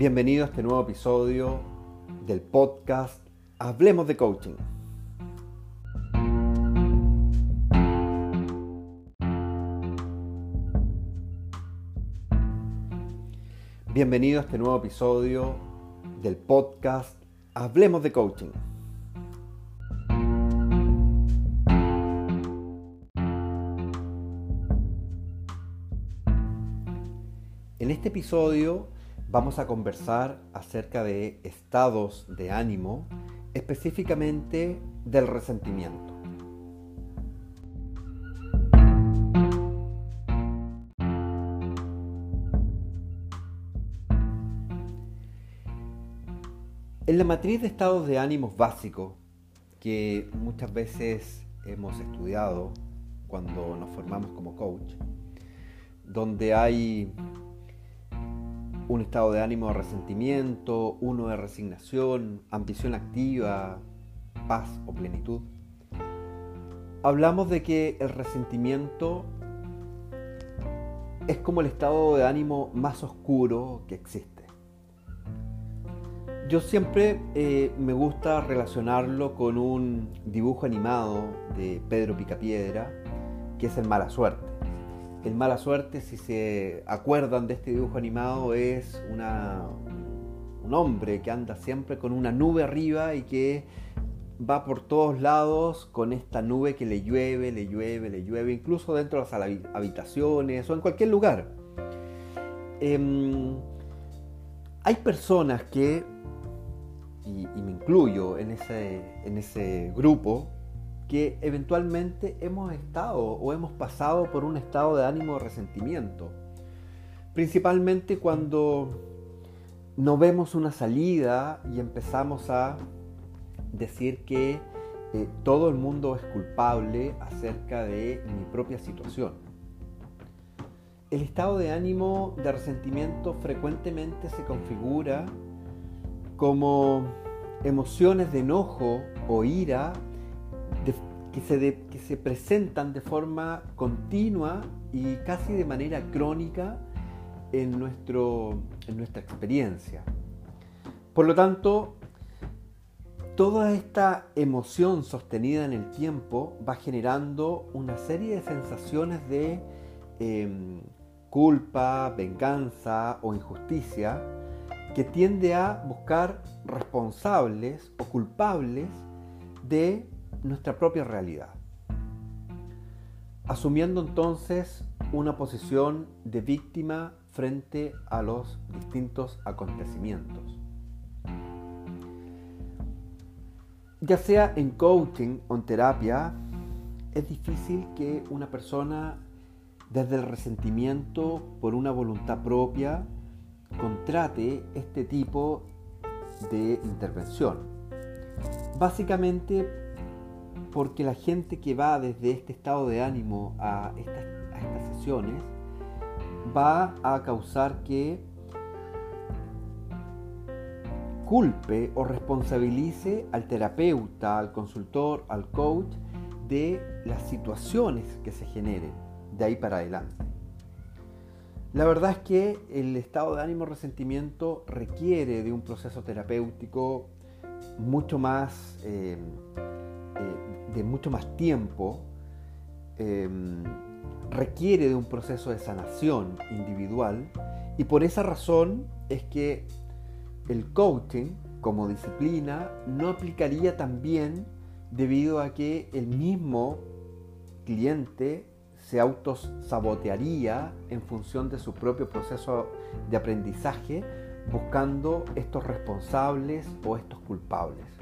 Bienvenido a este nuevo episodio del podcast Hablemos de Coaching. Bienvenido a este nuevo episodio del podcast Hablemos de Coaching. En este episodio vamos a conversar acerca de estados de ánimo, específicamente del resentimiento. En la matriz de estados de ánimos básicos, que muchas veces hemos estudiado cuando nos formamos como coach, donde hay un estado de ánimo de resentimiento, uno de resignación, ambición activa, paz o plenitud. Hablamos de que el resentimiento es como el estado de ánimo más oscuro que existe. Yo siempre eh, me gusta relacionarlo con un dibujo animado de Pedro Picapiedra, que es el mala suerte. El mala suerte, si se acuerdan de este dibujo animado, es una, un hombre que anda siempre con una nube arriba y que va por todos lados con esta nube que le llueve, le llueve, le llueve, incluso dentro de las habitaciones o en cualquier lugar. Eh, hay personas que, y, y, me incluyo en ese, en ese grupo, que eventualmente hemos estado o hemos pasado por un estado de ánimo de resentimiento. Principalmente cuando no vemos una salida y empezamos a decir que eh, todo el mundo es culpable acerca de mi propia situación. El estado de ánimo de resentimiento frecuentemente se configura como emociones de enojo o ira que, se que se presentan de forma continua y casi de manera crónica en, nuestro, en nuestra experiencia. Por lo tanto, toda esta emoción sostenida en el tiempo va generando una serie de sensaciones de eh, culpa, venganza o injusticia que tiende a buscar responsables o culpables de nuestra propia realidad. Asumiendo entonces una posición de víctima frente a los distintos acontecimientos. Ya sea en coaching o en terapia, es difícil que una persona desde el resentimiento por una voluntad propia contrate este tipo de intervención. Básicamente porque la gente que va desde este estado de ánimo a estas, sesiones va a causar que culpe o responsabilice al terapeuta, al consultor, al coach de las situaciones que se generen de ahí para adelante. La verdad es que el estado de ánimo resentimiento requiere de un proceso terapéutico mucho más eh, de mucho más tiempo, em, requiere de un proceso de sanación individual y por esa razón es que el coaching como disciplina no aplicaría también debido a que el mismo cliente se autosabotearía en función de su propio proceso de aprendizaje buscando estos responsables o estos culpables.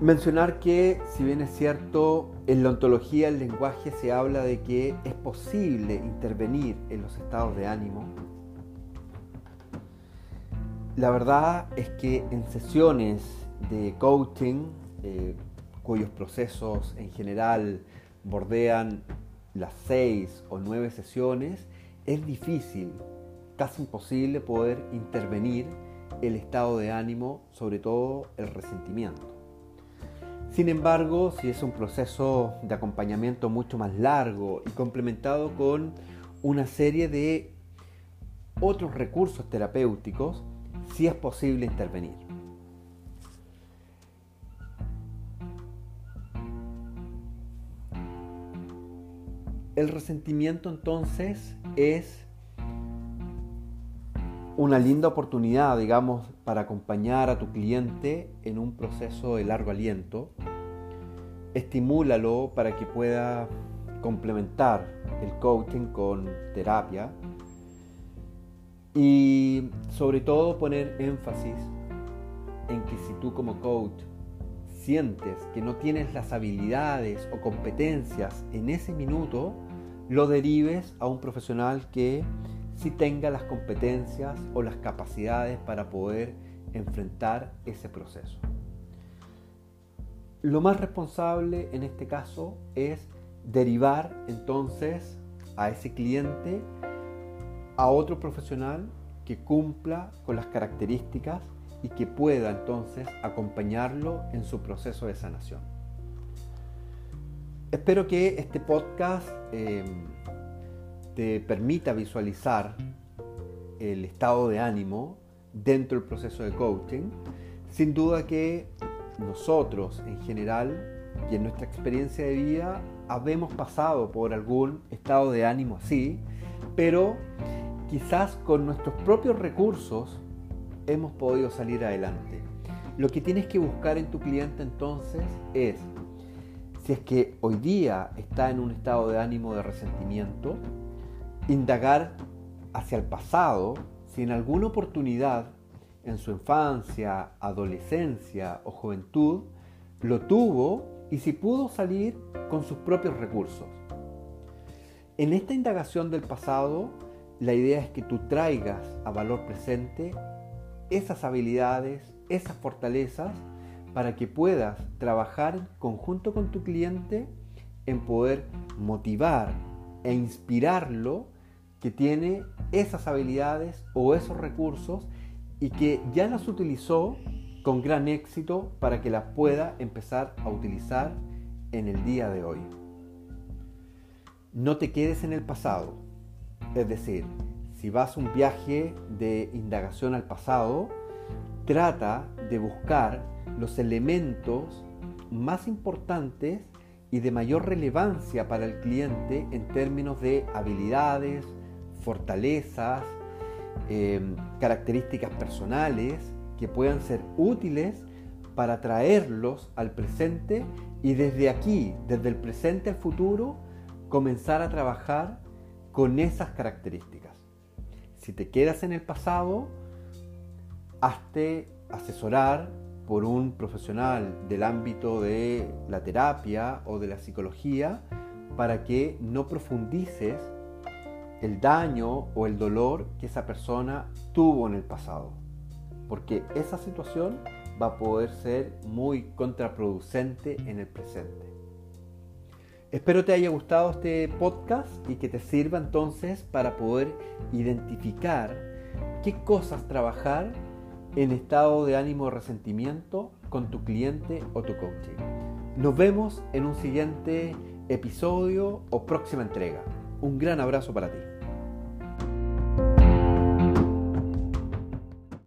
Mencionar que, si bien es cierto, en la ontología del lenguaje se habla de que es posible intervenir en los estados de ánimo, la verdad es que en sesiones de coaching, eh, cuyos procesos en general bordean las seis o nueve sesiones, es difícil, casi imposible poder intervenir el estado de ánimo, sobre todo el resentimiento. Sin embargo, si es un proceso de acompañamiento mucho más largo y complementado con una serie de otros recursos terapéuticos si es posible intervenir. El resentimiento entonces es una linda oportunidad, digamos, para acompañar a tu cliente en un proceso de largo aliento. Estimúlalo para que pueda complementar el coaching con terapia y sobre todo poner énfasis en que si tú como coach sientes que no tienes las habilidades o competencias en ese minuto, lo derives a un profesional que sí tenga las competencias o las capacidades para poder enfrentar ese proceso. Lo más responsable en este caso es derivar entonces a ese cliente a otro profesional que cumpla con las características y que pueda entonces acompañarlo en su proceso de sanación. Espero que este podcast eh, te permita visualizar el estado de ánimo dentro del proceso de coaching. Sin duda que nosotros en general y en nuestra experiencia de vida habemos pasado por algún estado de ánimo así, pero quizás con nuestros propios recursos hemos podido salir adelante. Lo que tienes que buscar en tu cliente entonces es si es que hoy día está en un estado de ánimo de resentimiento, indagar hacia el pasado si en alguna oportunidad en su infancia, adolescencia o juventud lo tuvo y si pudo salir con sus propios recursos. En esta indagación del pasado, la idea es que tú traigas a valor presente esas habilidades, esas fortalezas para que puedas trabajar en conjunto con tu cliente en poder motivar e inspirarlo que tiene esas habilidades o esos recursos y que ya las utilizó con gran éxito para que las pueda empezar a utilizar en el día de hoy. No te quedes en el pasado. Es decir, si vas a un viaje de indagación al pasado, trata de buscar los elementos más importantes y de mayor relevancia para el cliente en términos de habilidades, fortalezas, em, características personales que puedan ser útiles para traerlos al presente y desde aquí, desde el presente al futuro, comenzar a trabajar con esas características. Si te quedas en el pasado, hazte asesorar por un profesional del ámbito de la terapia o de la psicología para que no profundices el daño o el dolor que esa persona tuvo en el pasado. Porque esa situación va a poder ser muy contraproducente en el presente. Espero te haya gustado este podcast y que te sirva entonces para poder identificar qué cosas trabajar en estado de ánimo de resentimiento con tu cliente o tu coaching. Nos vemos en un siguiente episodio o próxima entrega. Un gran abrazo para ti.